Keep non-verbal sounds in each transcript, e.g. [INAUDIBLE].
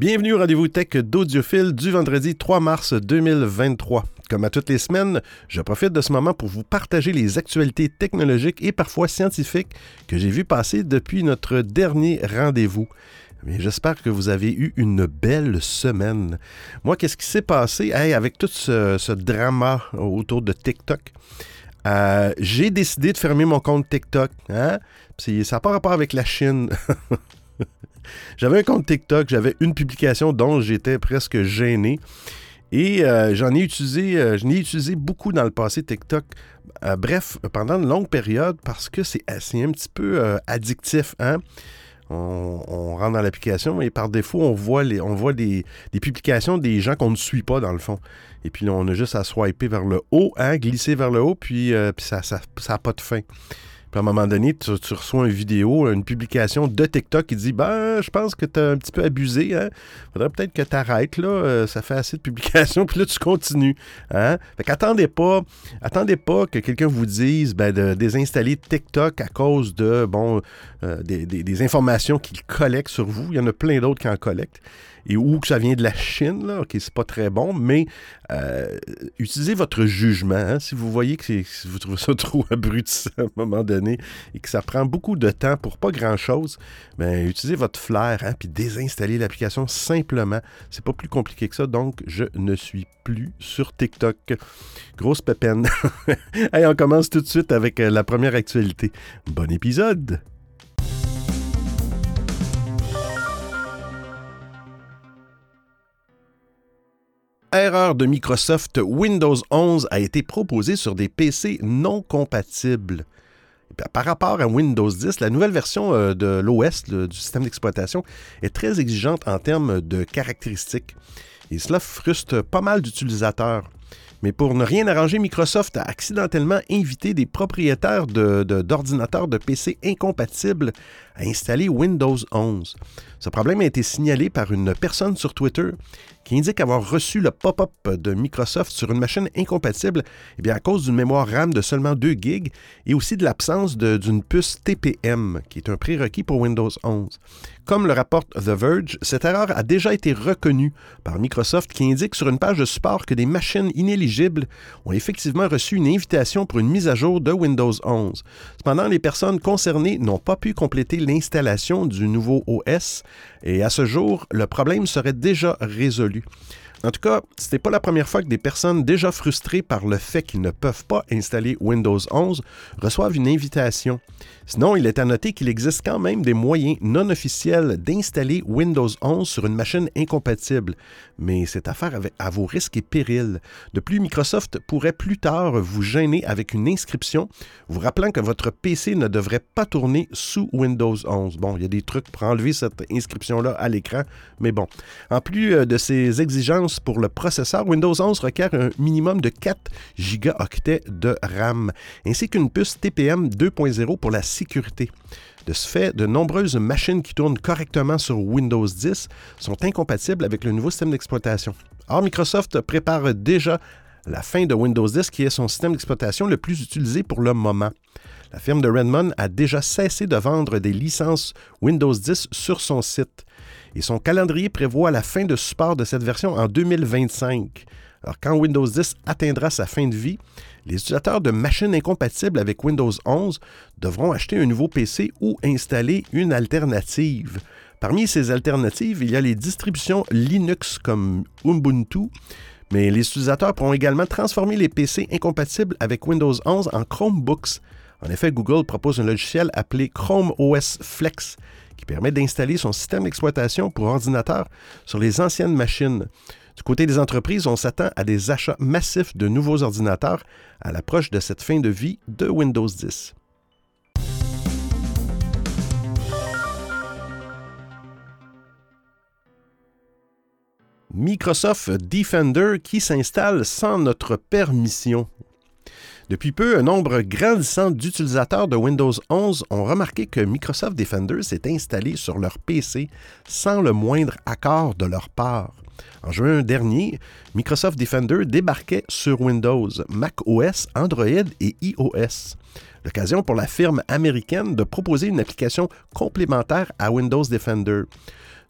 Bienvenue au rendez-vous tech d'Audiophile du vendredi 3 mars 2023. Comme à toutes les semaines, je profite de ce moment pour vous partager les actualités technologiques et parfois scientifiques que j'ai vues passer depuis notre dernier rendez-vous. J'espère que vous avez eu une belle semaine. Moi, qu'est-ce qui s'est passé? Avec tout ce, drama autour de TikTok? Euh, j'ai décidé de fermer mon compte TikTok. Hein? Ça n'a pas rapport avec la Chine. [LAUGHS] j'avais un compte TikTok, j'avais une publication dont j'étais presque gêné. Et euh, j'en ai utilisé, euh, utilisé beaucoup dans le passé TikTok. bref, pendant une longue période parce que c'est un petit peu addictif. Hein? On, rentre dans l'application et par défaut, on voit, les, on voit des, publications des gens qu'on ne suit pas dans le fond. Et puis là, on a juste à swiper vers le haut, hein, glisser vers le haut, puis, euh, puis ça n'a pas de fin. Puis à un moment donné, tu, reçois une vidéo, une publication de TikTok qui dit Ben, je pense que tu as un petit peu abusé. Hein? Faudrait peut-être que tu arrêtes, là. Euh, ça fait assez de publications, [LAUGHS] puis là, tu continues. Hein? Fait qu'attendez pas, attendez pas que quelqu'un vous dise ben, de désinstaller TikTok à cause de bon euh, des, des informations qu'il collecte sur vous. Il y en a plein d'autres qui en collectent et où que ça vient de la Chine, OK, c'est pas très bon, mais euh, utilisez votre jugement. Hein. si vous voyez que vous trouvez ça [LAUGHS] trop abrutissant à un moment donné et que ça prend beaucoup de temps pour pas grand-chose, ben, utilisez votre flair, hein, puis désinstallez l'application simplement. C'est pas plus compliqué que ça, donc je ne suis plus sur TikTok. Grosse pépine. Allez, [LAUGHS] on commence tout de suite avec euh, la première actualité. Bon épisode! Erreur de Microsoft, Windows 11 a été proposé sur des PC non compatibles. Par rapport à Windows 10, la nouvelle version euh, de l'OS, du système d'exploitation, est très exigeante en termes de caractéristiques. Et cela frustre pas mal d'utilisateurs. Mais pour ne rien arranger, Microsoft a accidentellement invité des propriétaires d'ordinateurs de, de, PC incompatibles à installer Windows 11. Ce problème a été signalé par une personne sur Twitter qui indique avoir reçu le pop-up de Microsoft sur une machine incompatible eh bien, à cause d'une mémoire RAM de seulement 2 GB et aussi de l'absence d'une puce TPM, qui est un prérequis pour Windows 11. Comme le rapporte The Verge, cette erreur a déjà été reconnue par Microsoft qui indique sur une page de support que des machines inéligibles ont effectivement reçu une invitation pour une mise à jour de Windows 11. Cependant, les personnes concernées n'ont pas pu compléter l'installation du nouveau OS et à ce jour, le problème serait déjà résolu. En tout cas, ce n'est pas la première fois que des personnes déjà frustrées par le fait qu'ils ne peuvent pas installer Windows 11 reçoivent une invitation. Sinon, il est à noter qu'il existe quand même des moyens non officiels d'installer Windows 11 sur une machine incompatible, mais c'est affaire à vos risques et périls. De plus, Microsoft pourrait plus tard vous gêner avec une inscription vous rappelant que votre PC ne devrait pas tourner sous Windows 11. Bon, il y a des trucs pour enlever cette inscription-là à l'écran, mais bon. En plus euh, de ces exigences pour le processeur, Windows 11 requiert un minimum de 4 gigaoctets de RAM, ainsi qu'une puce TPM 2.0 pour la sécurité. De ce fait, de nombreuses machines qui tournent correctement sur Windows 10 sont incompatibles avec le nouveau système d'exploitation. Or, Microsoft prépare déjà la fin de Windows 10 qui est son système d'exploitation le plus utilisé pour le moment. La firme de Redmond a déjà cessé de vendre des licences Windows 10 sur son site et son calendrier prévoit la fin de support de cette version en 2025. Alors, quand Windows 10 atteindra sa fin de vie, les utilisateurs de machines incompatibles avec Windows 11 devront acheter un nouveau PC ou installer une alternative. Parmi ces alternatives, il y a les distributions Linux comme Ubuntu, mais les utilisateurs pourront également transformer les PC incompatibles avec Windows 11 en Chromebooks. En effet, Google propose un logiciel appelé Chrome OS Flex qui permet d'installer son système d'exploitation pour ordinateur sur les anciennes machines. Du côté des entreprises, on s'attend à des achats massifs de nouveaux ordinateurs à l'approche de cette fin de vie de Windows 10. Microsoft Defender qui s'installe sans notre permission. Depuis peu, un nombre grandissant d'utilisateurs de Windows 11 ont remarqué que Microsoft Defender s'est installé sur leur PC sans le moindre accord de leur part. En juin dernier, Microsoft Defender débarquait sur Windows, Mac OS, Android et iOS. L'occasion pour la firme américaine de proposer une application complémentaire à Windows Defender.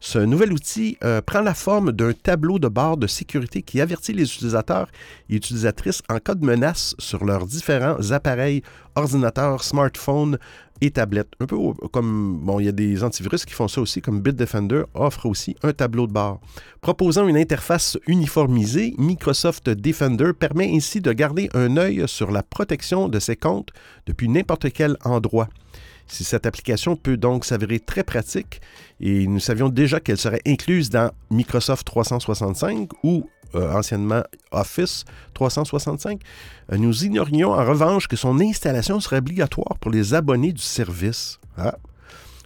Ce nouvel outil euh, prend la forme d'un tableau de bord de sécurité qui avertit les utilisateurs et utilisatrices en cas de menace sur leurs différents appareils, ordinateurs, smartphones et tablettes. Un peu comme, bon, il y a des antivirus qui font ça aussi, comme Bitdefender offre aussi un tableau de bord. Proposant une interface uniformisée, Microsoft Defender permet ainsi de garder un œil sur la protection de ses comptes depuis n'importe quel endroit. Si cette application peut donc s'avérer très pratique, et nous savions déjà qu'elle serait incluse dans Microsoft 365 ou euh, anciennement Office 365, euh, nous ignorions en revanche que son installation serait obligatoire pour les abonnés du service. Ah,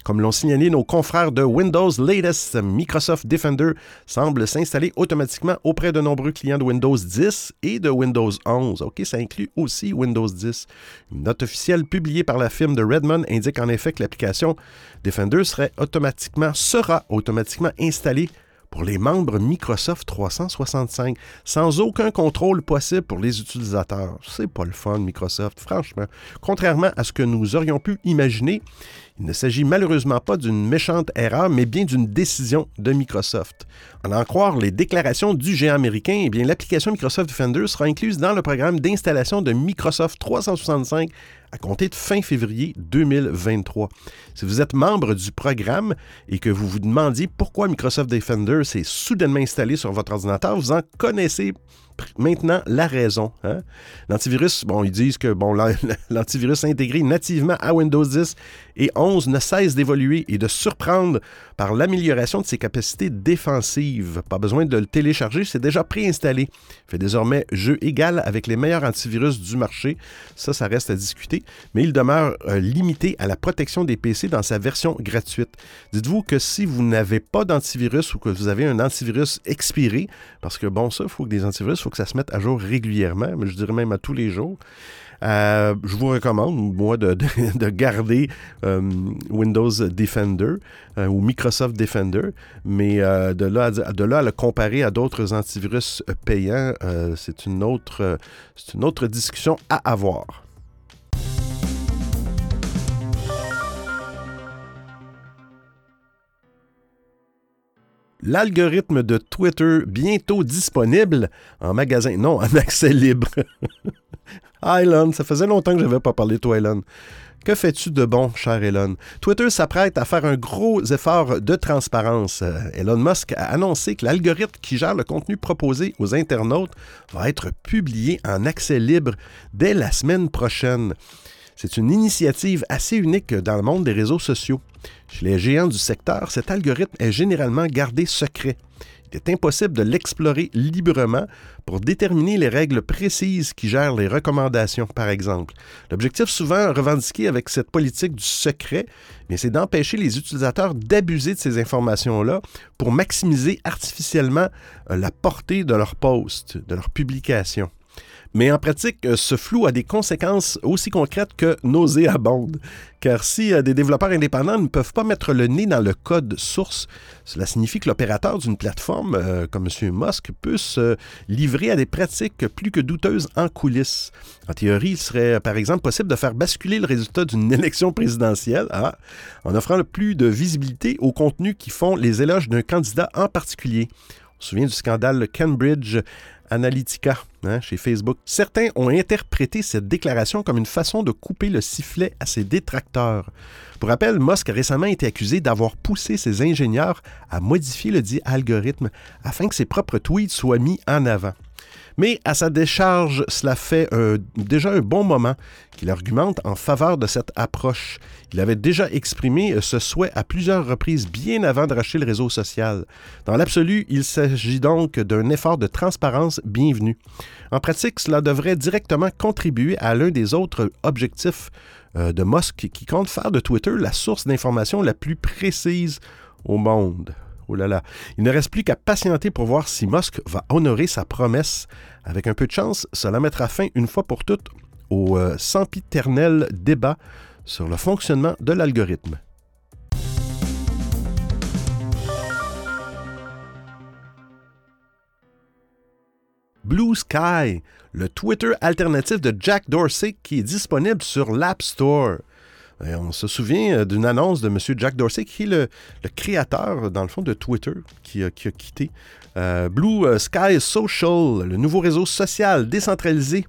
comme l'ont signalé nos confrères de Windows Latest, Microsoft Defender semble s'installer automatiquement auprès de nombreux clients de Windows 10 et de Windows 11. OK, ça inclut aussi Windows 10. Une note officielle publiée par la firme de Redmond indique en effet que l'application Defender serait automatiquement, sera automatiquement installée pour les membres Microsoft 365 sans aucun contrôle possible pour les utilisateurs. C'est pas le fun, Microsoft, franchement. Contrairement à ce que nous aurions pu imaginer, il ne s'agit malheureusement pas d'une méchante erreur, mais bien d'une décision de Microsoft. En en croire les déclarations du géant américain, eh bien l'application Microsoft Defender sera incluse dans le programme d'installation de Microsoft 365 à compter de fin février 2023. Si vous êtes membre du programme et que vous vous demandiez pourquoi Microsoft Defender s'est soudainement installé sur votre ordinateur, vous en connaissez maintenant la raison. Hein? L'antivirus, bon, ils disent que bon, [LAUGHS] l'antivirus intégré nativement à Windows 10 et 11 ne cesse d'évoluer et de surprendre par l'amélioration de ses capacités défensives. Pas besoin de le télécharger, c'est déjà préinstallé. Fait désormais jeu égal avec les meilleurs antivirus du marché. Ça, ça reste à discuter, mais il demeure euh, limité à la protection des PC dans sa version gratuite. Dites-vous que si vous n'avez pas d'antivirus ou que vous avez un antivirus expiré, parce que bon, ça, il faut que des antivirus faut que ça se mette à jour régulièrement, mais je dirais même à tous les jours. Euh, je vous recommande, moi, de, [LAUGHS] garder euh, Windows Defender euh, ou Microsoft Defender, mais de, là à, le comparer à d'autres antivirus payants, c'est une, une autre discussion à avoir. L'algorithme de Twitter bientôt disponible en magasin, non, en accès libre. [LAUGHS] ah, Elon, ça faisait longtemps que je n'avais pas parlé de toi, Elon. Que fais-tu de bon, cher Elon? Twitter s'apprête à faire un gros effort de transparence. Euh, Elon Musk a annoncé que l'algorithme qui gère le contenu proposé aux internautes va être publié en accès libre dès la semaine prochaine. C'est une initiative assez unique dans le monde des réseaux sociaux. Chez les géants du secteur, cet algorithme est généralement gardé secret. Il est impossible de l'explorer librement pour déterminer les règles précises qui gèrent les recommandations, par exemple. L'objectif souvent revendiqué avec cette politique du secret, c'est d'empêcher les utilisateurs d'abuser de ces informations-là pour maximiser artificiellement euh, la portée de leur post, de leur publication. Mais en pratique, euh, ce flou a des conséquences aussi concrètes que nauséabondes. Car si euh, des développeurs indépendants ne peuvent pas mettre le nez dans le code source, cela signifie que l'opérateur d'une plateforme euh, comme M. Musk peut se livrer à des pratiques plus que douteuses en coulisses. En théorie, il serait par exemple possible de faire basculer le résultat d'une [LAUGHS] élection présidentielle ah, en offrant plus de visibilité aux contenus qui font les éloges d'un candidat en particulier. On se souvient du scandale Cambridge Analytica hein, chez Facebook. Certains ont interprété cette déclaration comme une façon de couper le sifflet à ses détracteurs. Pour rappel, Musk a récemment été accusé d'avoir poussé ses ingénieurs à modifier le dit algorithme afin que ses propres tweets soient mis en avant. Mais à sa décharge, cela fait déjà un bon moment qu'il argumente en faveur de cette approche. Il avait déjà exprimé euh, ce souhait à plusieurs reprises bien avant de racheter le réseau social. Dans l'absolu, il s'agit donc d'un effort de transparence bienvenu. En pratique, cela devrait directement contribuer à l'un des autres objectifs euh, de Musk qui compte faire de Twitter la source d'information la plus précise au monde. Oh là là. Il ne reste plus qu'à patienter pour voir si Musk va honorer sa promesse. Avec un peu de chance, cela mettra fin une fois pour toutes au euh, sempiternel débat sur le fonctionnement de l'algorithme. Blue Sky, le Twitter alternatif de Jack Dorsey qui est disponible sur l'App Store. On se souvient d'une annonce de M. Jack Dorsey, qui est le, créateur, dans le fond, de Twitter, qui a, quitté. Blue Sky Social, le nouveau réseau social décentralisé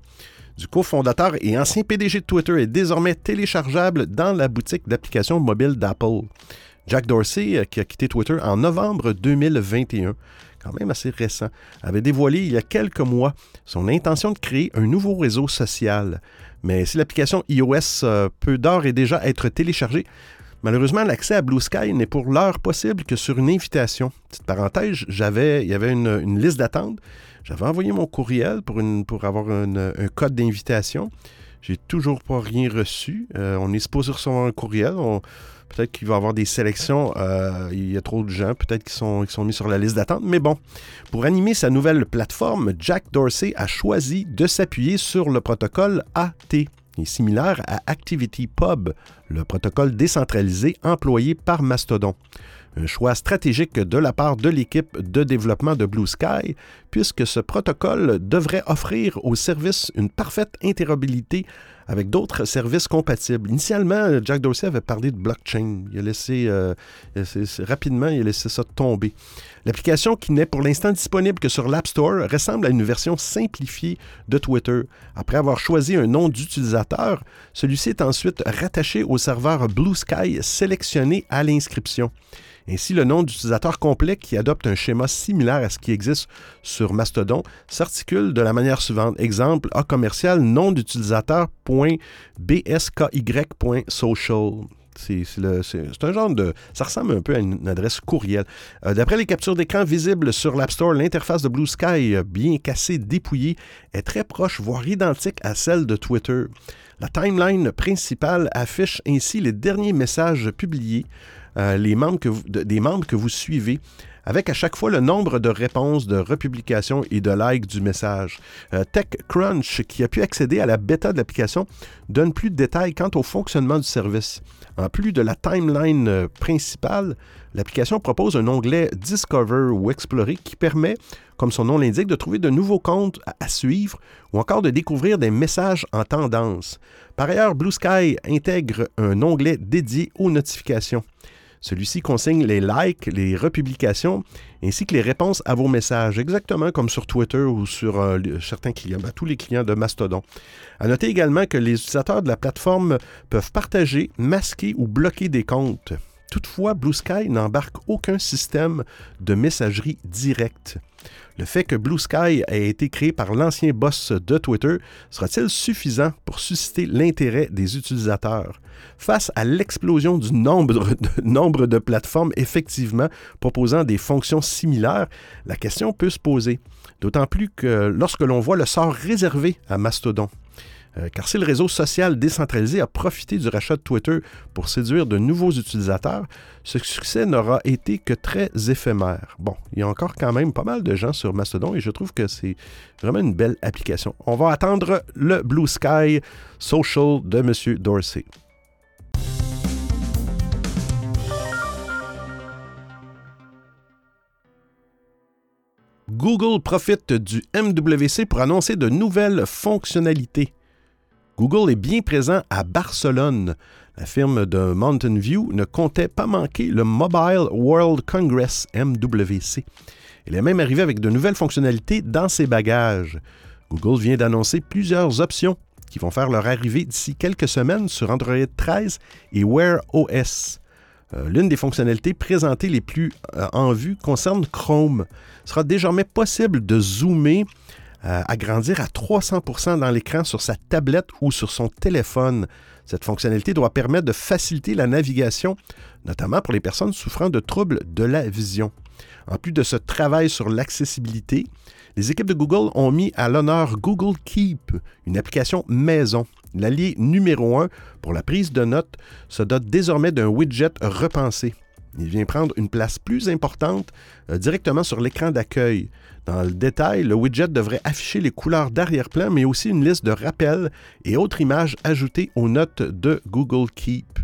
du cofondateur et ancien PDG de Twitter, est désormais téléchargeable dans la boutique d'applications mobiles d'Apple. Jack Dorsey, qui a quitté Twitter en novembre 2021, quand même assez récent, avait dévoilé il y a quelques mois son intention de créer un nouveau réseau social. Mais si l'application iOS euh, peut d'ores et déjà être téléchargée, malheureusement, l'accès à Blue Sky n'est pour l'heure possible que sur une invitation. Petite parenthèse, il y avait une, liste d'attente. J'avais envoyé mon courriel pour, pour avoir un code d'invitation. J'ai toujours pas rien reçu. Euh, on est supposé recevoir un courriel. Peut-être qu'il va y avoir des sélections. Euh, il y a trop de gens, peut-être, qui sont, qui sont mis sur la liste d'attente. Mais bon, pour animer sa nouvelle plateforme, Jack Dorsey a choisi de s'appuyer sur le protocole AT, est similaire à ActivityPub, le protocole décentralisé employé par Mastodon. Un choix stratégique de la part de l'équipe de développement de Blue Sky, puisque ce protocole devrait offrir au service une parfaite interopérabilité avec d'autres services compatibles. Initialement, Jack Dorsey avait parlé de blockchain. Il a laissé, euh, rapidement, il a laissé ça tomber. L'application qui n'est pour l'instant disponible que sur l'App Store ressemble à une version simplifiée de Twitter. Après avoir choisi un nom d'utilisateur, celui-ci est ensuite rattaché au serveur Blue Sky sélectionné à l'inscription. Ainsi, le nom d'utilisateur complet qui adopte un schéma similaire à ce qui existe sur Mastodon s'articule de la manière suivante. Exemple, A commercial nom d'utilisateur.bsky.social. C'est un genre de. Ça ressemble un peu à une adresse courriel. Euh, d'après les captures d'écran visibles sur l'App Store, l'interface de Blue Sky, bien cassée, dépouillée, est très proche, voire identique à celle de Twitter. La timeline principale affiche ainsi les derniers messages publiés euh, les membres que des membres que vous suivez avec à chaque fois le nombre de réponses, de republications et de likes du message. Euh, TechCrunch, qui a pu accéder à la bêta de l'application, donne plus de détails quant au fonctionnement du service. En plus de la timeline euh, principale, l'application propose un onglet Discover ou Explorer qui permet, comme son nom l'indique, de trouver de nouveaux comptes à suivre ou encore de découvrir des messages en tendance. Par ailleurs, Blue Sky intègre un onglet dédié aux notifications. Celui-ci consigne les likes, les republications, ainsi que les réponses à vos messages, exactement comme sur Twitter ou sur euh, certains clients, ben, tous les clients de Mastodon. À noter également que les utilisateurs de la plateforme peuvent partager, masquer ou bloquer des comptes. Toutefois, Blue Sky n'embarque aucun système de messagerie directe. Le fait que Blue Sky ait été créé par l'ancien boss de Twitter sera-t-il suffisant pour susciter l'intérêt des utilisateurs? Face à l'explosion du nombre de, [LAUGHS] nombre de plateformes effectivement proposant des fonctions similaires, la question peut se poser. D'autant plus que lorsque l'on voit le sort réservé à Mastodon. Euh, car si le réseau social décentralisé a profité du rachat de Twitter pour séduire de nouveaux utilisateurs, ce succès n'aura été que très éphémère. Bon, il y a encore quand même pas mal de gens sur Mastodon et je trouve que c'est vraiment une belle application. On va attendre le Blue Sky Social de M. Dorsey. Google profite du MWC pour annoncer de nouvelles fonctionnalités. Google est bien présent à Barcelone. La firme de Mountain View ne comptait pas manquer le Mobile World Congress MWC. Elle est même arrivée avec de nouvelles fonctionnalités dans ses bagages. Google vient d'annoncer plusieurs options qui vont faire leur arrivée d'ici quelques semaines sur Android 13 et Wear OS. Euh, l'une des fonctionnalités présentées les plus euh, en vue concerne Chrome. Il sera désormais possible de zoomer euh, agrandir à 300% dans l'écran sur sa tablette ou sur son téléphone. Cette fonctionnalité doit permettre de faciliter la navigation, notamment pour les personnes souffrant de troubles de la vision. En plus de ce travail sur l'accessibilité, les équipes de Google ont mis à l'honneur Google Keep, une application maison. L'allié numéro un pour la prise de notes se dote désormais d'un widget repensé. Il vient prendre une place plus importante euh, directement sur l'écran d'accueil. Dans le détail, le widget devrait afficher les couleurs d'arrière-plan, mais aussi une liste de rappels et autres images ajoutées aux notes de Google Keep.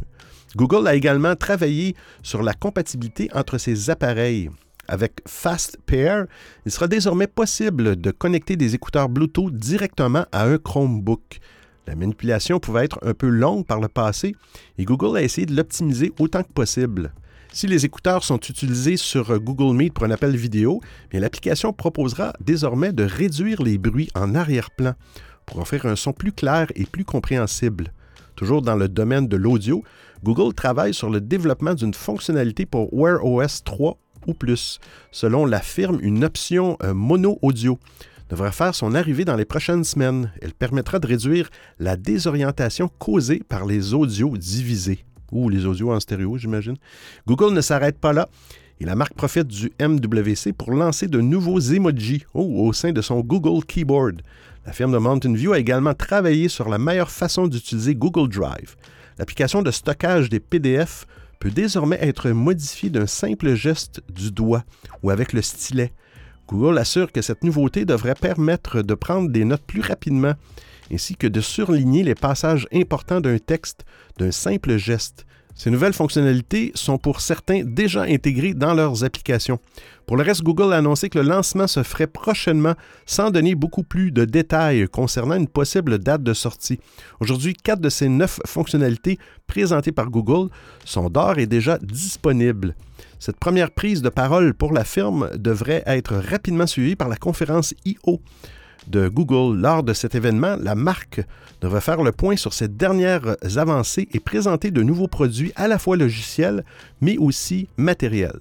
Google a également travaillé sur la compatibilité entre ses appareils. Avec Fast Pair, il sera désormais possible de connecter des écouteurs Bluetooth directement à un Chromebook. La manipulation pouvait être un peu longue par le passé et Google a essayé de l'optimiser autant que possible. Si les écouteurs sont utilisés sur Google Meet pour un appel vidéo, l'application proposera désormais de réduire les bruits en arrière-plan pour offrir un son plus clair et plus compréhensible. Toujours dans le domaine de l'audio, Google travaille sur le développement d'une fonctionnalité pour Wear OS 3 ou plus. Selon la firme, une option euh, mono audio devrait faire son arrivée dans les prochaines semaines. Elle permettra de réduire la désorientation causée par les audios divisés ou les audios en stéréo, j'imagine. Google ne s'arrête pas là et la marque profite du MWC pour lancer de nouveaux emojis oh, au sein de son Google Keyboard. La firme de Mountain View a également travaillé sur la meilleure façon d'utiliser Google Drive. L'application de stockage des PDF peut désormais être modifiée d'un simple geste du doigt ou avec le stylet. Google assure que cette nouveauté devrait permettre de prendre des notes plus rapidement ainsi que de surligner les passages importants d'un texte d'un simple geste. Ces nouvelles fonctionnalités sont pour certains déjà intégrées dans leurs applications. Pour le reste, Google a annoncé que le lancement se ferait prochainement sans donner beaucoup plus de détails concernant une possible date de sortie. Aujourd'hui, quatre de ces neuf fonctionnalités présentées par Google sont d'ores et déjà disponibles. Cette première prise de parole pour la firme devrait être rapidement suivie par la conférence I.O de Google. Lors de cet événement, la marque devrait faire le point sur ses dernières avancées et présenter de nouveaux produits à la fois logiciels, mais aussi matériels.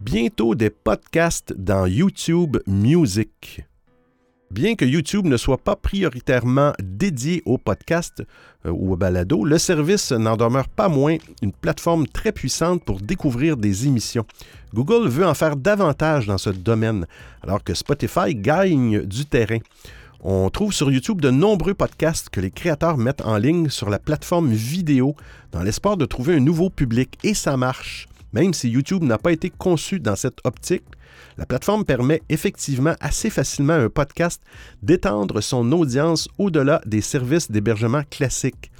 Bientôt des podcasts dans YouTube Music. Bien que YouTube ne soit pas prioritairement dédié au podcast euh, ou au balado, le service n'en demeure pas moins une plateforme très puissante pour découvrir des émissions. Google veut en faire davantage dans ce domaine, alors que Spotify gagne du terrain. On trouve sur YouTube de nombreux podcasts que les créateurs mettent en ligne sur la plateforme vidéo dans l'espoir de trouver un nouveau public, et ça marche. Même si YouTube n'a pas été conçu dans cette optique, la plateforme permet effectivement assez facilement à un podcast d'étendre son audience au-delà des services d'hébergement classiques.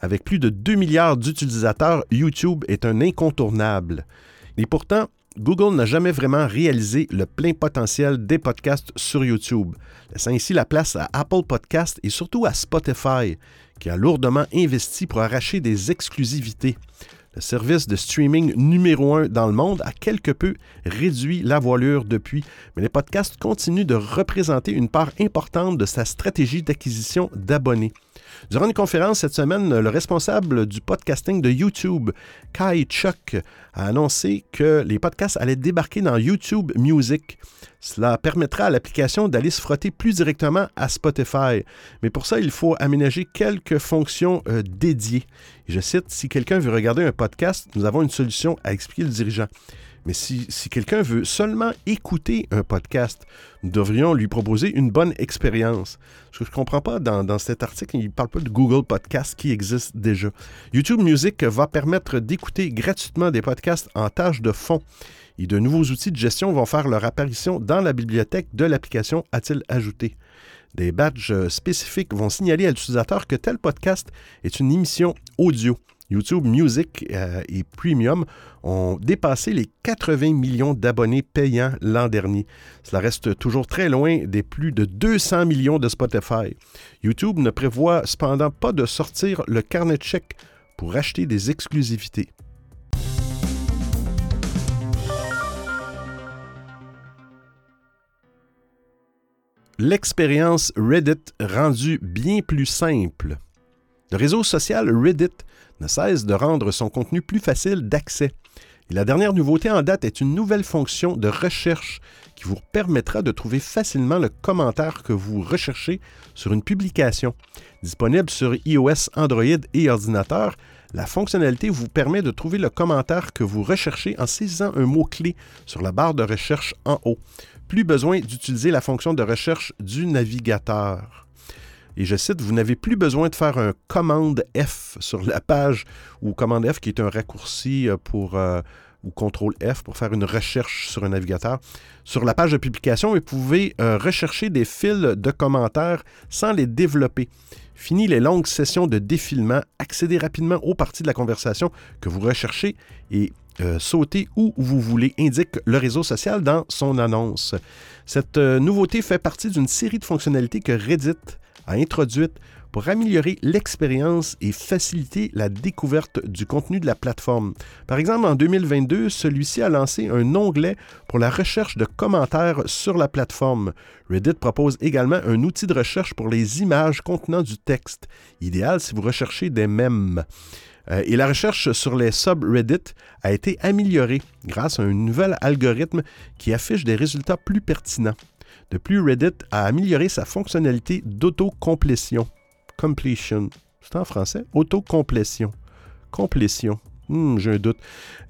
Avec plus de 2 milliards d'utilisateurs, YouTube est un incontournable. Et pourtant, Google n'a jamais vraiment réalisé le plein potentiel des podcasts sur YouTube, laissant ainsi la place à Apple Podcasts et surtout à Spotify, qui a lourdement investi pour arracher des exclusivités. Le service de streaming numéro un dans le monde a quelque peu réduit la voilure depuis, mais les podcasts continuent de représenter une part importante de sa stratégie d'acquisition d'abonnés. Durant une conférence cette semaine, le responsable du podcasting de YouTube, Kai Chuck, a annoncé que les podcasts allaient débarquer dans YouTube Music. Cela permettra à l'application d'aller se frotter plus directement à Spotify. Mais pour ça, il faut aménager quelques fonctions euh, dédiées. je cite, si quelqu'un veut regarder un podcast, nous avons une solution à expliquer le dirigeant. Mais si, quelqu'un veut seulement écouter un podcast, nous devrions lui proposer une bonne expérience. Ce que je ne comprends pas dans, cet article, il ne parle pas de Google Podcast qui existe déjà. YouTube Music va permettre d'écouter gratuitement des podcasts en tâche de fond. Et de nouveaux outils de gestion vont faire leur apparition dans la bibliothèque de l'application, a-t-il ajouté. Des badges spécifiques vont signaler à l'utilisateur que tel podcast est une émission audio. YouTube Music euh, et Premium ont dépassé les 80 millions d'abonnés payants l'an dernier. Cela reste toujours très loin des plus de 200 millions de Spotify. YouTube ne prévoit cependant pas de sortir le carnet de chèques pour acheter des exclusivités. L'expérience Reddit rendue bien plus simple. Le réseau social Reddit ne cesse de rendre son contenu plus facile d'accès. Et la dernière nouveauté en date est une nouvelle fonction de recherche qui vous permettra de trouver facilement le commentaire que vous recherchez sur une publication. Disponible sur iOS, Android et ordinateur, la fonctionnalité vous permet de trouver le commentaire que vous recherchez en saisissant un mot-clé sur la barre de recherche en haut. Plus besoin d'utiliser la fonction de recherche du navigateur. Et je cite, vous n'avez plus besoin de faire un commande F sur la page, ou commande F qui est un raccourci euh, pour, euh, ou contrôle F pour faire une recherche sur un navigateur. Sur la page de publication, vous pouvez euh, rechercher des fils de commentaires sans les développer. Fini les longues sessions de défilement, accédez rapidement aux parties de la conversation que vous recherchez et euh, sauter où vous voulez, indique le réseau social dans son annonce. Cette nouveauté fait partie d'une série de fonctionnalités que Reddit a introduites pour améliorer l'expérience et faciliter la découverte du contenu de la plateforme. Par exemple, en 2022, celui-ci a lancé un onglet pour la recherche de commentaires sur la plateforme. Reddit propose également un outil de recherche pour les images contenant du texte, idéal si vous recherchez des mèmes. Euh, et la recherche sur les subreddits a été améliorée grâce à un nouvel algorithme qui affiche des résultats plus pertinents. De plus, Reddit a amélioré sa fonctionnalité d'autocomplétion. Completion. C'est en français? Autocomplétion. Complétion. Hmm, j'ai un doute.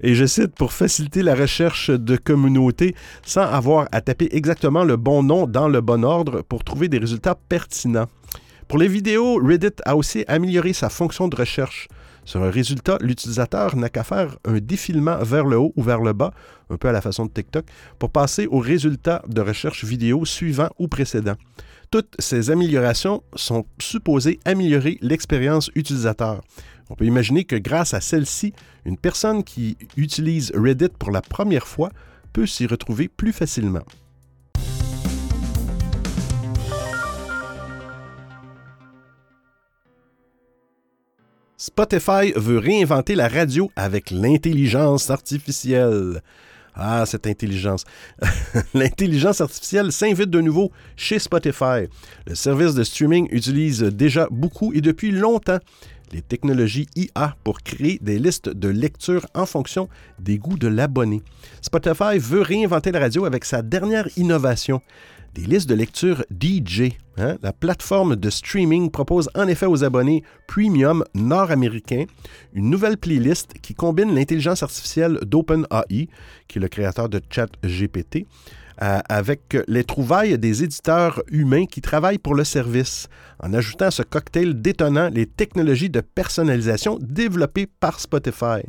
Et je cite pour faciliter la recherche de communauté sans avoir à taper exactement le bon nom dans le bon ordre pour trouver des résultats pertinents. Pour les vidéos, Reddit a aussi amélioré sa fonction de recherche. Sur un résultat, l'utilisateur n'a qu'à faire un défilement vers le haut ou vers le bas, un peu à la façon de TikTok, pour passer au résultat de recherche vidéo suivant ou précédent. Toutes ces améliorations sont supposées améliorer l'expérience utilisateur. On peut imaginer que grâce à celle-ci, une personne qui utilise Reddit pour la première fois peut s'y retrouver plus facilement. Spotify veut réinventer la radio avec l'intelligence artificielle. Ah, cette intelligence. [LAUGHS] L'intelligence artificielle s'invite de nouveau chez Spotify. Le service de streaming utilise déjà beaucoup et depuis longtemps les technologies IA pour créer des listes de lecture en fonction des goûts de l'abonné. Spotify veut réinventer la radio avec sa dernière innovation, des listes de lecture DJ. Hein? La plateforme de streaming propose en effet aux abonnés premium nord-américains une nouvelle playlist qui combine l'intelligence artificielle d'OpenAI, qui est le créateur de ChatGPT, euh, avec les trouvailles des éditeurs humains qui travaillent pour le service, en ajoutant à ce cocktail détonnant les technologies de personnalisation développées par Spotify.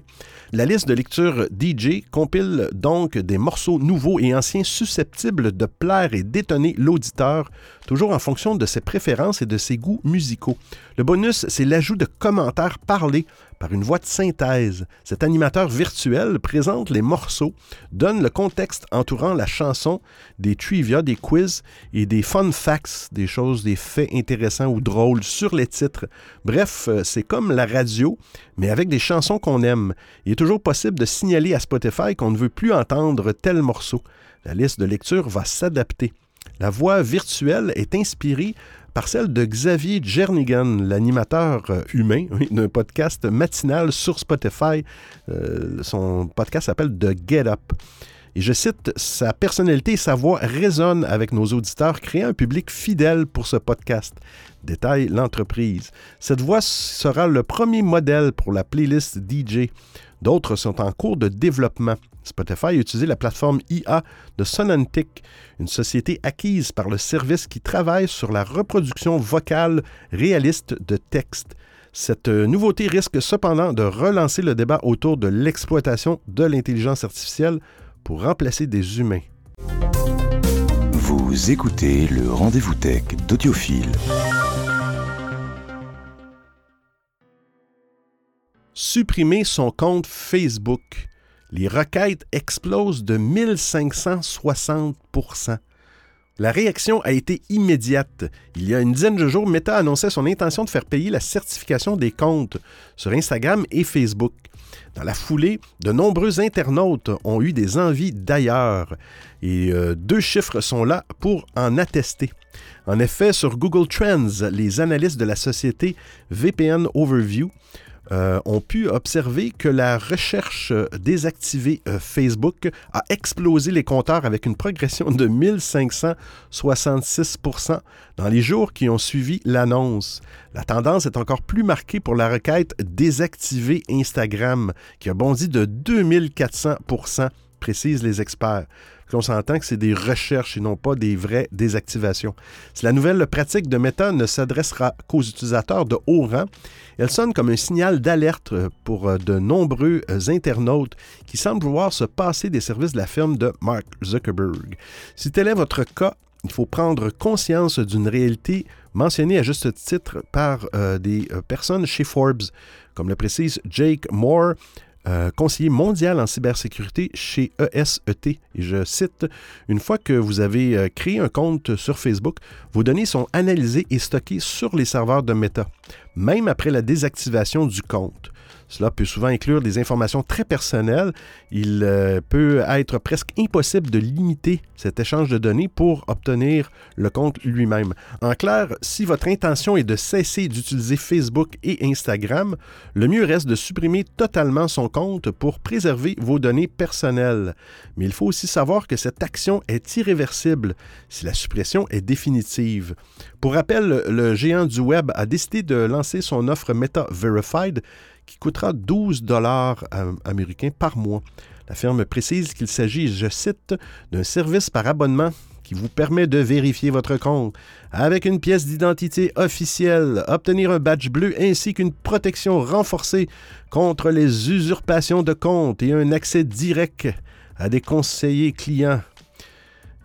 La liste de lecture DJ compile donc des morceaux nouveaux et anciens susceptibles de plaire et détonner l'auditeur, toujours en fonction de ses préférences et de ses goûts musicaux. Le bonus, c'est l'ajout de commentaires parlés par une voix de synthèse. Cet animateur virtuel présente les morceaux, donne le contexte entourant la chanson, des trivia, des quiz et des fun facts, des choses, des faits intéressants ou drôles sur les titres. Bref, euh, c'est comme la radio, mais avec des chansons qu'on aime. Il est toujours possible de signaler à Spotify qu'on ne veut plus entendre tel morceau. La liste de lecture va s'adapter. La voix virtuelle est inspirée par celle de Xavier Jernigan, l'animateur euh, humain [LAUGHS] d'un podcast matinal sur Spotify. Euh, son podcast s'appelle The Get Up. Et je cite, sa personnalité et sa voix résonnent avec nos auditeurs, créant un public fidèle pour ce podcast. Détaille l'entreprise. Cette voix sera le premier modèle pour la playlist DJ. D'autres sont en cours de développement. Spotify a utilisé la plateforme IA de Sonantic, une société acquise par le service qui travaille sur la reproduction vocale réaliste de texte. Cette nouveauté risque cependant de relancer le débat autour de l'exploitation de l'intelligence artificielle pour remplacer des humains. Vous écoutez le rendez-vous tech d'Audiophile. Supprimer son compte Facebook les requêtes explosent de 1560% la réaction a été immédiate. Il y a une dizaine de jours, Meta annonçait son intention de faire payer la certification des comptes sur Instagram et Facebook. Dans la foulée, de nombreux internautes ont eu des envies d'ailleurs et euh, deux chiffres sont là pour en attester. En effet, sur Google Trends, les analystes de la société VPN Overview euh, ont pu observer que la recherche désactivée euh, Facebook a explosé les compteurs avec une progression de 1566% dans les jours qui ont suivi l'annonce. La tendance est encore plus marquée pour la requête désactiver Instagram, qui a bondi de 2400% précisent les experts. On s'entend que c'est des recherches et non pas des vraies désactivations. Si la nouvelle pratique de Meta ne s'adressera qu'aux utilisateurs de haut rang, elle sonne comme un signal d'alerte pour euh, de nombreux euh, internautes qui semblent vouloir se passer des services de la firme de Mark Zuckerberg. Si tel est votre cas, il faut prendre conscience d'une réalité mentionnée à juste titre par euh, des personnes chez Forbes. Comme le précise Jake Moore, euh, conseiller mondial en cybersécurité chez ESET. Et je cite, Une fois que vous avez euh, créé un compte sur Facebook, vos données sont analysées et stockées sur les serveurs de Meta, même après la désactivation du compte. Cela peut souvent inclure des informations très personnelles. Il euh, peut être presque impossible de limiter cet échange de données pour obtenir le compte lui-même. En clair, si votre intention est de cesser d'utiliser Facebook et Instagram, le mieux reste de supprimer totalement son compte pour préserver vos données personnelles. Mais il faut aussi savoir que cette action est irréversible si la suppression est définitive. Pour rappel, le géant du Web a décidé de lancer son offre Meta Verified qui coûtera 12 dollars euh, américains par mois. La firme précise qu'il s'agit, je cite, d'un service par abonnement qui vous permet de vérifier votre compte avec une pièce d'identité officielle, obtenir un badge bleu ainsi qu'une protection renforcée contre les usurpations de compte et un accès direct à des conseillers clients.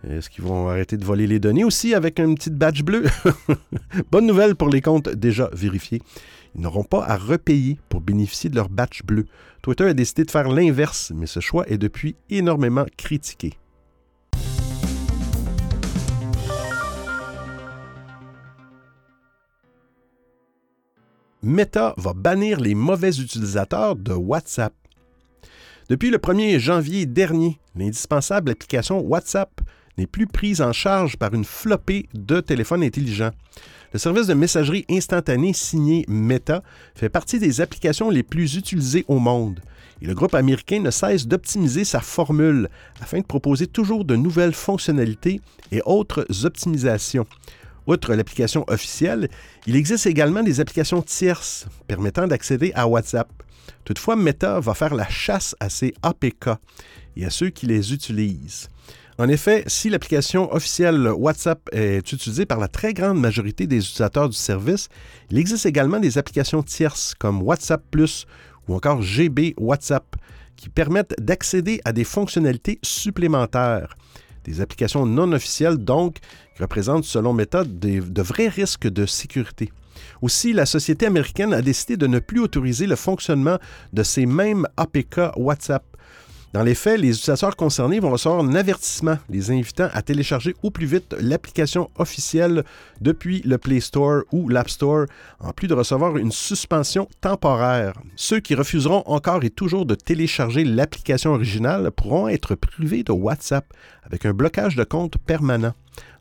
Est-ce qu'ils vont arrêter de voler les données aussi avec un petit badge bleu? [LAUGHS] Bonne nouvelle pour les comptes déjà vérifiés. Ils n'auront pas à repayer pour bénéficier de leur batch bleu. Twitter a décidé de faire l'inverse, mais ce choix est depuis énormément critiqué. Meta va bannir les mauvais utilisateurs de WhatsApp. Depuis le 1er janvier dernier, l'indispensable application WhatsApp n'est plus prise en charge par une flopée de téléphones intelligents. Le service de messagerie instantanée signé Meta fait partie des applications les plus utilisées au monde. Et le groupe américain ne cesse d'optimiser sa formule afin de proposer toujours de nouvelles fonctionnalités et autres optimisations. Outre l'application officielle, il existe également des applications tierces permettant d'accéder à WhatsApp. Toutefois, Meta va faire la chasse à ces APK et à ceux qui les utilisent. En effet, si l'application officielle WhatsApp est utilisée par la très grande majorité des utilisateurs du service, il existe également des applications tierces comme WhatsApp Plus ou encore GB WhatsApp qui permettent d'accéder à des fonctionnalités supplémentaires. Des applications non officielles, donc, qui représentent, selon Meta, de vrais risques de sécurité. Aussi, la société américaine a décidé de ne plus autoriser le fonctionnement de ces mêmes APK WhatsApp dans les faits, les utilisateurs concernés vont recevoir un avertissement les invitant à télécharger au plus vite l'application officielle depuis le Play Store ou l'App Store, en plus de recevoir une suspension temporaire. Ceux qui refuseront encore et toujours de télécharger l'application originale pourront être privés de WhatsApp avec un blocage de compte permanent.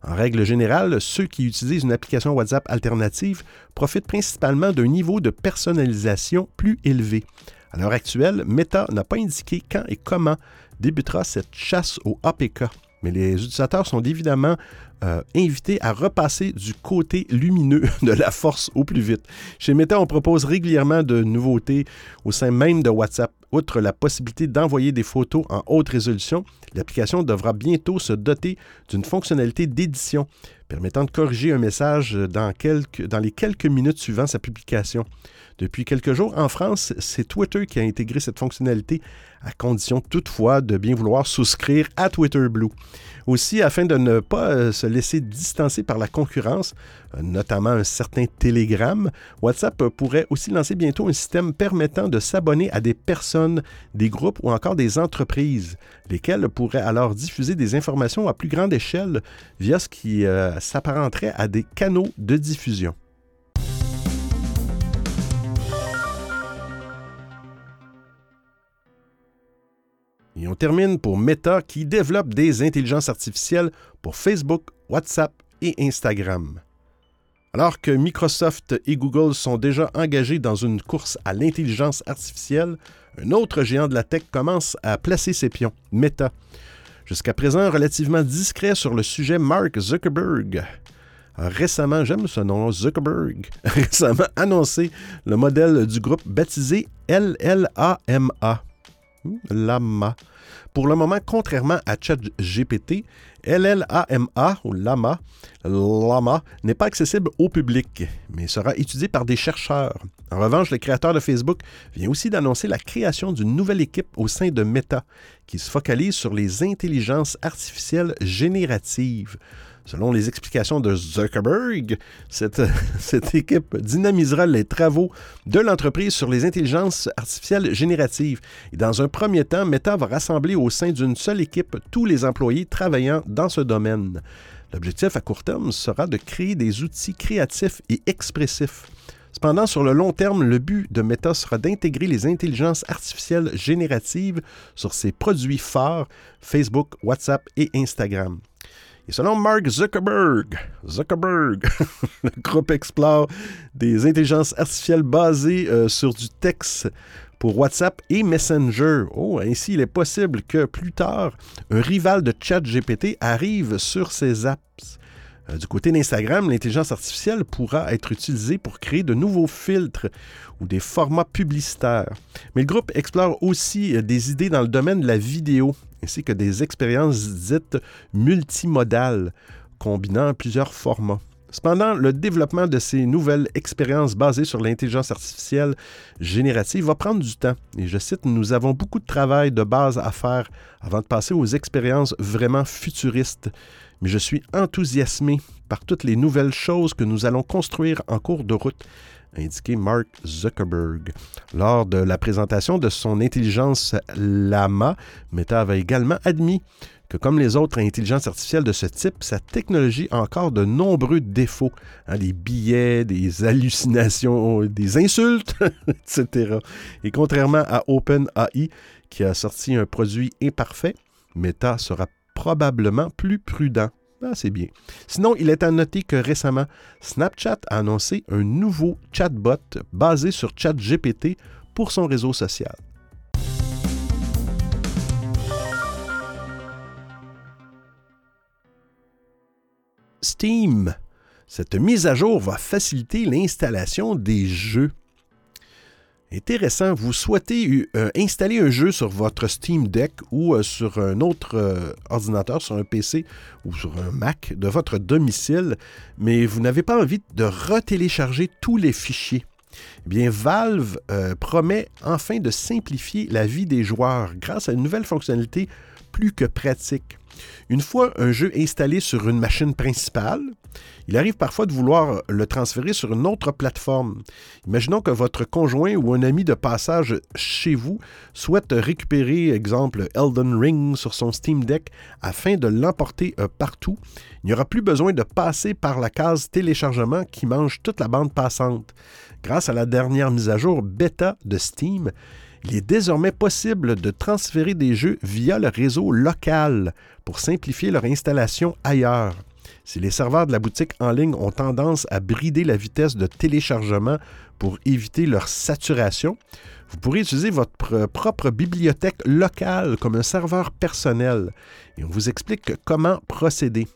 En règle générale, ceux qui utilisent une application WhatsApp alternative profitent principalement d'un niveau de personnalisation plus élevé. À l'heure actuelle, Meta n'a pas indiqué quand et comment débutera cette chasse au APK, mais les utilisateurs sont évidemment euh, invités à repasser du côté lumineux [LAUGHS] de la force au plus vite. Chez Meta, on propose régulièrement de nouveautés au sein même de WhatsApp. Outre la possibilité d'envoyer des photos en haute résolution, l'application devra bientôt se doter d'une fonctionnalité d'édition permettant de corriger un message dans, dans les quelques minutes suivant sa publication. Depuis quelques jours, en France, c'est Twitter qui a intégré cette fonctionnalité, à condition toutefois de bien vouloir souscrire à Twitter Blue. Aussi, afin de ne pas euh, se laisser distancer par la concurrence, euh, notamment un certain Telegram, WhatsApp pourrait aussi lancer bientôt un système permettant de s'abonner à des personnes, des groupes ou encore des entreprises, lesquelles pourraient alors diffuser des informations à plus grande échelle via ce qui euh, s'apparenterait à des canaux de diffusion. Et on termine pour Meta qui développe des intelligences artificielles pour Facebook, WhatsApp et Instagram. Alors que Microsoft et Google sont déjà engagés dans une course à l'intelligence artificielle, un autre géant de la tech commence à placer ses pions, Meta. Jusqu'à présent relativement discret sur le sujet, Mark Zuckerberg récemment, j'aime ce nom, Zuckerberg, [LAUGHS] récemment annoncé le modèle du groupe baptisé LLAMA Lama. Pour le moment, contrairement à ChatGPT, LLAMA ou Lama, Lama n'est pas accessible au public, mais sera étudié par des chercheurs. En revanche, le créateur de Facebook vient aussi d'annoncer la création d'une nouvelle équipe au sein de Meta qui se focalise sur les intelligences artificielles génératives. Selon les explications de Zuckerberg, [LAUGHS] cette, équipe dynamisera les travaux de l'entreprise sur les intelligences artificielles génératives. Et dans un premier temps, Meta va rassembler au sein d'une seule équipe tous les employés travaillant dans ce domaine. L'objectif à court terme sera de créer des outils créatifs et expressifs. Cependant, sur le long terme, le but de Meta sera d'intégrer les intelligences artificielles génératives sur ses produits phares Facebook, WhatsApp et Instagram. Selon Mark Zuckerberg, Zuckerberg, [LAUGHS] le groupe explore des intelligences artificielles basées euh, sur du texte pour WhatsApp et Messenger. Oh, ainsi, il est possible que plus tard, un rival de ChatGPT arrive sur ces apps. Euh, du côté d'Instagram, l'intelligence artificielle pourra être utilisée pour créer de nouveaux filtres ou des formats publicitaires. Mais le groupe explore aussi euh, des idées dans le domaine de la vidéo, ainsi que des expériences dites multimodales, combinant plusieurs formats. Cependant, le développement de ces nouvelles expériences basées sur l'intelligence artificielle générative va prendre du temps. Et je cite, Nous avons beaucoup de travail de base à faire avant de passer aux expériences vraiment futuristes mais je suis enthousiasmé par toutes les nouvelles choses que nous allons construire en cours de route, a indiqué Mark Zuckerberg. Lors de la présentation de son intelligence Lama, Meta avait également admis que comme les autres intelligences artificielles de ce type, sa technologie a encore de nombreux défauts. Hein, des billets, des hallucinations, des insultes, [LAUGHS] etc. Et contrairement à OpenAI, qui a sorti un produit imparfait, Meta sera probablement plus prudent. Ah, c'est bien. Sinon, il est à noter que récemment, Snapchat a annoncé un nouveau chatbot basé sur ChatGPT pour son réseau social. Steam. Cette mise à jour va faciliter l'installation des jeux. Intéressant. Vous souhaitez euh, installer un jeu sur votre Steam Deck ou euh, sur un autre euh, ordinateur, sur un PC ou sur un Mac de votre domicile, mais vous n'avez pas envie de retélécharger tous les fichiers. Eh bien, Valve promet enfin de simplifier la vie des joueurs grâce à une nouvelle fonctionnalité plus que pratique. Une fois un jeu installé sur une machine principale, il arrive parfois de vouloir le transférer sur une autre plateforme. Imaginons que votre conjoint ou un ami de passage chez vous souhaite récupérer, exemple, Elden Ring sur son Steam Deck afin de l'emporter euh, partout. Il n'y aura plus besoin de passer par la case téléchargement qui mange toute la bande passante. Grâce à la dernière mise à jour bêta de Steam, il est désormais possible de transférer des jeux via le réseau local pour simplifier leur installation ailleurs. Si les serveurs de la boutique en ligne ont tendance à brider la vitesse de téléchargement pour éviter leur saturation, vous pourrez utiliser votre propre bibliothèque locale comme un serveur personnel et on vous explique comment procéder.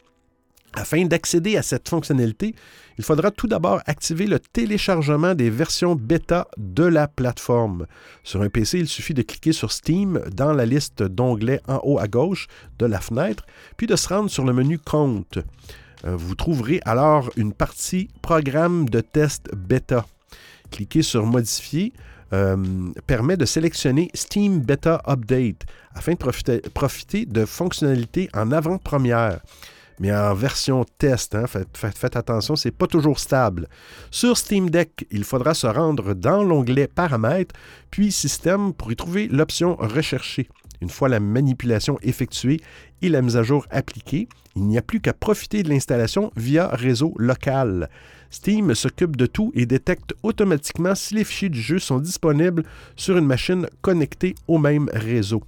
Afin d'accéder à cette fonctionnalité, il faudra tout d'abord activer le téléchargement des versions bêta de la plateforme. Sur un PC, il suffit de cliquer sur Steam dans la liste d'onglets en haut à gauche de la fenêtre, puis de se rendre sur le menu Compte. Euh, vous trouverez alors une partie Programme de test bêta. Cliquez sur Modifier. Euh, permet de sélectionner Steam Beta Update afin de profiter de fonctionnalités en avant-première mais en version test. Hein, faites, attention, ce n'est pas toujours stable. Sur Steam Deck, il faudra se rendre dans l'onglet Paramètres, puis Système pour y trouver l'option Rechercher. Une fois la manipulation effectuée et la mise à jour appliquée, il n'y a plus qu'à profiter de l'installation via réseau local. Steam s'occupe de tout et détecte automatiquement si les fichiers du jeu sont disponibles sur une machine connectée au même réseau.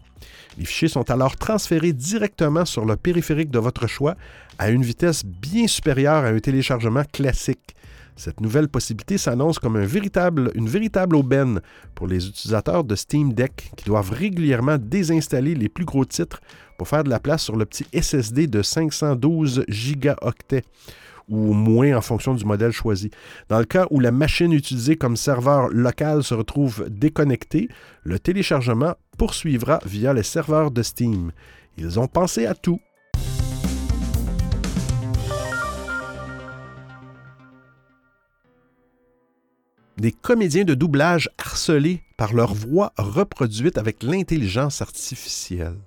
Les fichiers sont alors transférés directement sur le périphérique de votre choix à une vitesse bien supérieure à un téléchargement classique. Cette nouvelle possibilité s'annonce comme une véritable aubaine pour les utilisateurs de Steam Deck qui doivent régulièrement désinstaller les plus gros titres pour faire de la place sur le petit SSD de 512 gigaoctets ou moins en fonction du modèle choisi. Dans le cas où la machine utilisée comme serveur local se retrouve déconnectée, le téléchargement poursuivra via les serveurs de Steam. Ils ont pensé à tout. Des comédiens de doublage harcelés par leur voix reproduite avec l'intelligence artificielle.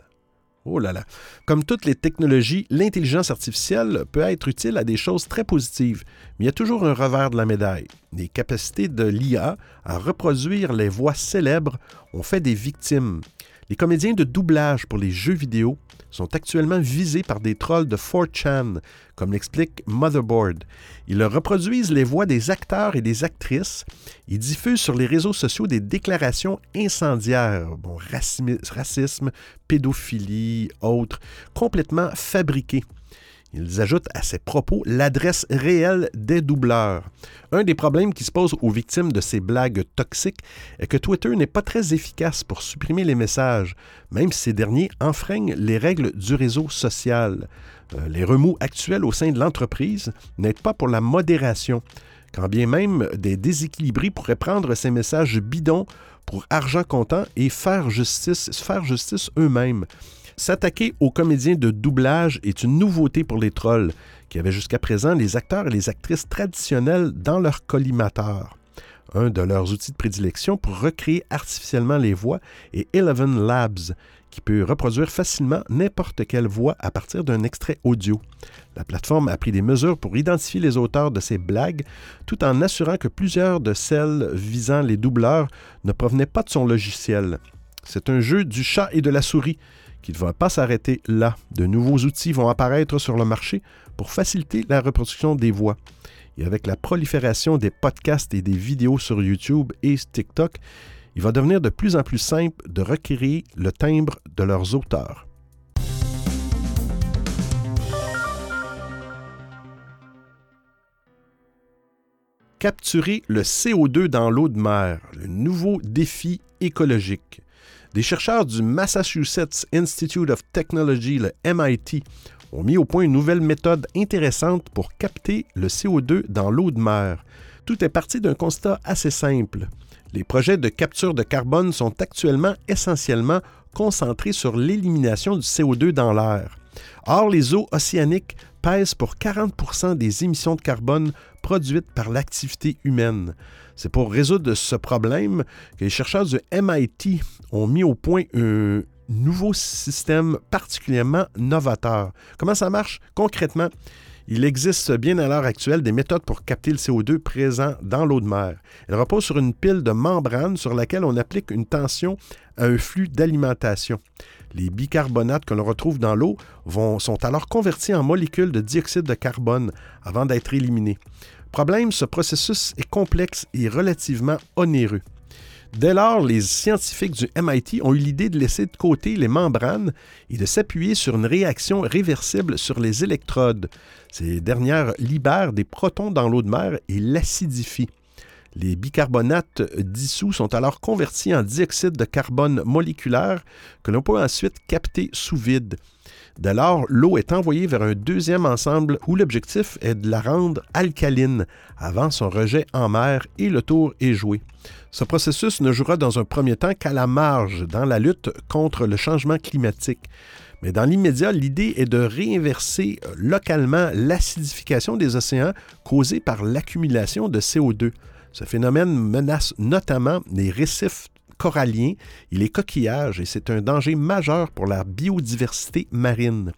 Oh là là. Comme toutes les technologies, l'intelligence artificielle peut être utile à des choses très positives, mais il y a toujours un revers de la médaille. Les capacités de l'IA à reproduire les voix célèbres ont fait des victimes. Les comédiens de doublage pour les jeux vidéo sont actuellement visés par des trolls de 4chan, comme l'explique Motherboard. Ils reproduisent les voix des acteurs et des actrices. Ils diffusent sur les réseaux sociaux des déclarations incendiaires, bon, racisme, pédophilie, autres, complètement fabriquées. Ils ajoutent à ces propos l'adresse réelle des doubleurs. Un des problèmes qui se pose aux victimes de ces blagues toxiques est que Twitter n'est pas très efficace pour supprimer les messages, même si ces derniers enfreignent les règles du réseau social. Euh, les remous actuels au sein de l'entreprise n'aident pas pour la modération, quand bien même des déséquilibrés pourraient prendre ces messages bidons pour argent comptant et faire justice, faire justice eux-mêmes. S'attaquer aux comédiens de doublage est une nouveauté pour les trolls, qui avaient jusqu'à présent les acteurs et les actrices traditionnels dans leur collimateur. Un de leurs outils de prédilection pour recréer artificiellement les voix est Eleven Labs, qui peut reproduire facilement n'importe quelle voix à partir d'un extrait audio. La plateforme a pris des mesures pour identifier les auteurs de ces blagues, tout en assurant que plusieurs de celles visant les doubleurs ne provenaient pas de son logiciel. C'est un jeu du chat et de la souris qui ne va pas s'arrêter là. De nouveaux outils vont apparaître sur le marché pour faciliter la reproduction des voix. Et avec la prolifération des podcasts et des vidéos sur YouTube et TikTok, il va devenir de plus en plus simple de requérir le timbre de leurs auteurs. Capturer le CO2 dans l'eau de mer, le nouveau défi écologique. Des chercheurs du Massachusetts Institute of Technology, le MIT, ont mis au point une nouvelle méthode intéressante pour capter le CO2 dans l'eau de mer. Tout est parti d'un constat assez simple. Les projets de capture de carbone sont actuellement essentiellement concentrés sur l'élimination du CO2 dans l'air. Or, les eaux océaniques pèsent pour 40% des émissions de carbone produites par l'activité humaine. C'est pour résoudre ce problème que les chercheurs du MIT ont mis au point un nouveau système particulièrement novateur. Comment ça marche? Concrètement? Il existe bien à l'heure actuelle des méthodes pour capter le CO2 présent dans l'eau de mer. Elle repose sur une pile de membrane sur laquelle on applique une tension à un flux d'alimentation. Les bicarbonates que l'on retrouve dans l'eau sont alors convertis en molécules de dioxyde de carbone avant d'être éliminés. Problème, ce processus est complexe et relativement onéreux. Dès lors, les scientifiques du MIT ont eu l'idée de laisser de côté les membranes et de s'appuyer sur une réaction réversible sur les électrodes. Ces dernières libèrent des protons dans l'eau de mer et l'acidifient. Les bicarbonates dissous sont alors convertis en dioxyde de carbone moléculaire que l'on peut ensuite capter sous vide. Dès lors, l'eau est envoyée vers un deuxième ensemble où l'objectif est de la rendre alcaline avant son rejet en mer et le tour est joué. Ce processus ne jouera dans un premier temps qu'à la marge dans la lutte contre le changement climatique. Mais dans l'immédiat, l'idée est de réinverser localement l'acidification des océans causée par l'accumulation de CO2. Ce phénomène menace notamment les récifs coralliens et les coquillages et c'est un danger majeur pour la biodiversité marine.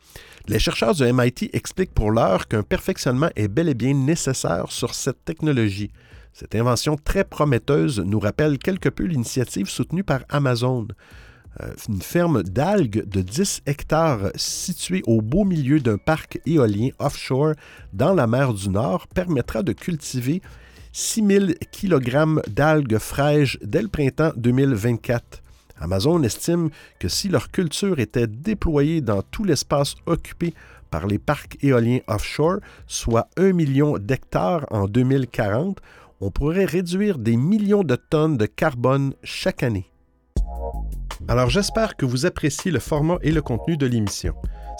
Les chercheurs du MIT expliquent pour l'heure qu'un perfectionnement est bel et bien nécessaire sur cette technologie. Cette invention très prometteuse nous rappelle quelque peu l'initiative soutenue par Amazon. Euh, une ferme d'algues de 10 hectares située au beau milieu d'un parc éolien offshore dans la mer du Nord permettra de cultiver 6000 kg d'algues fraîches dès le printemps 2024. Amazon estime que si leur culture était déployée dans tout l'espace occupé par les parcs éoliens offshore, soit 1 million d'hectares en 2040, on pourrait réduire des millions de tonnes de carbone chaque année. Alors j'espère que vous appréciez le format et le contenu de l'émission.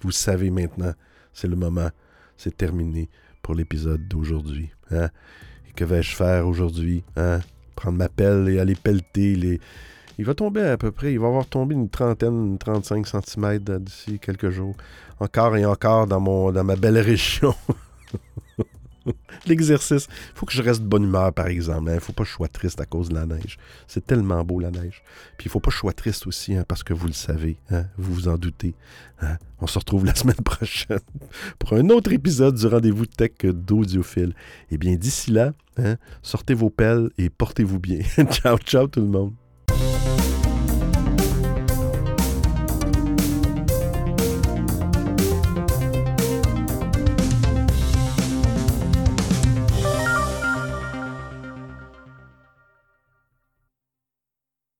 Vous savez maintenant. C'est le moment. C'est terminé pour l'épisode d'aujourd'hui. Hein? Et que vais-je faire aujourd'hui? Hein? Prendre ma pelle et aller pelleter les. Il va tomber à peu près, il va avoir tombé une trentaine, une 35 cm d'ici quelques jours. Encore et encore dans, mon, dans ma belle région. [LAUGHS] [LAUGHS] L'exercice. Il faut que je reste de bonne humeur, par exemple. Il hein. ne faut pas que je sois triste à cause de la neige. C'est tellement beau, la neige. Puis il faut pas que je sois triste aussi, hein, parce que vous le savez. Hein. Vous vous en doutez. On se retrouve la [LAUGHS] semaine prochaine pour un autre épisode du rendez-vous tech d'audiophile. Eh bien, d'ici là, sortez vos pelles et portez-vous bien. [LAUGHS] ciao, ciao tout le monde.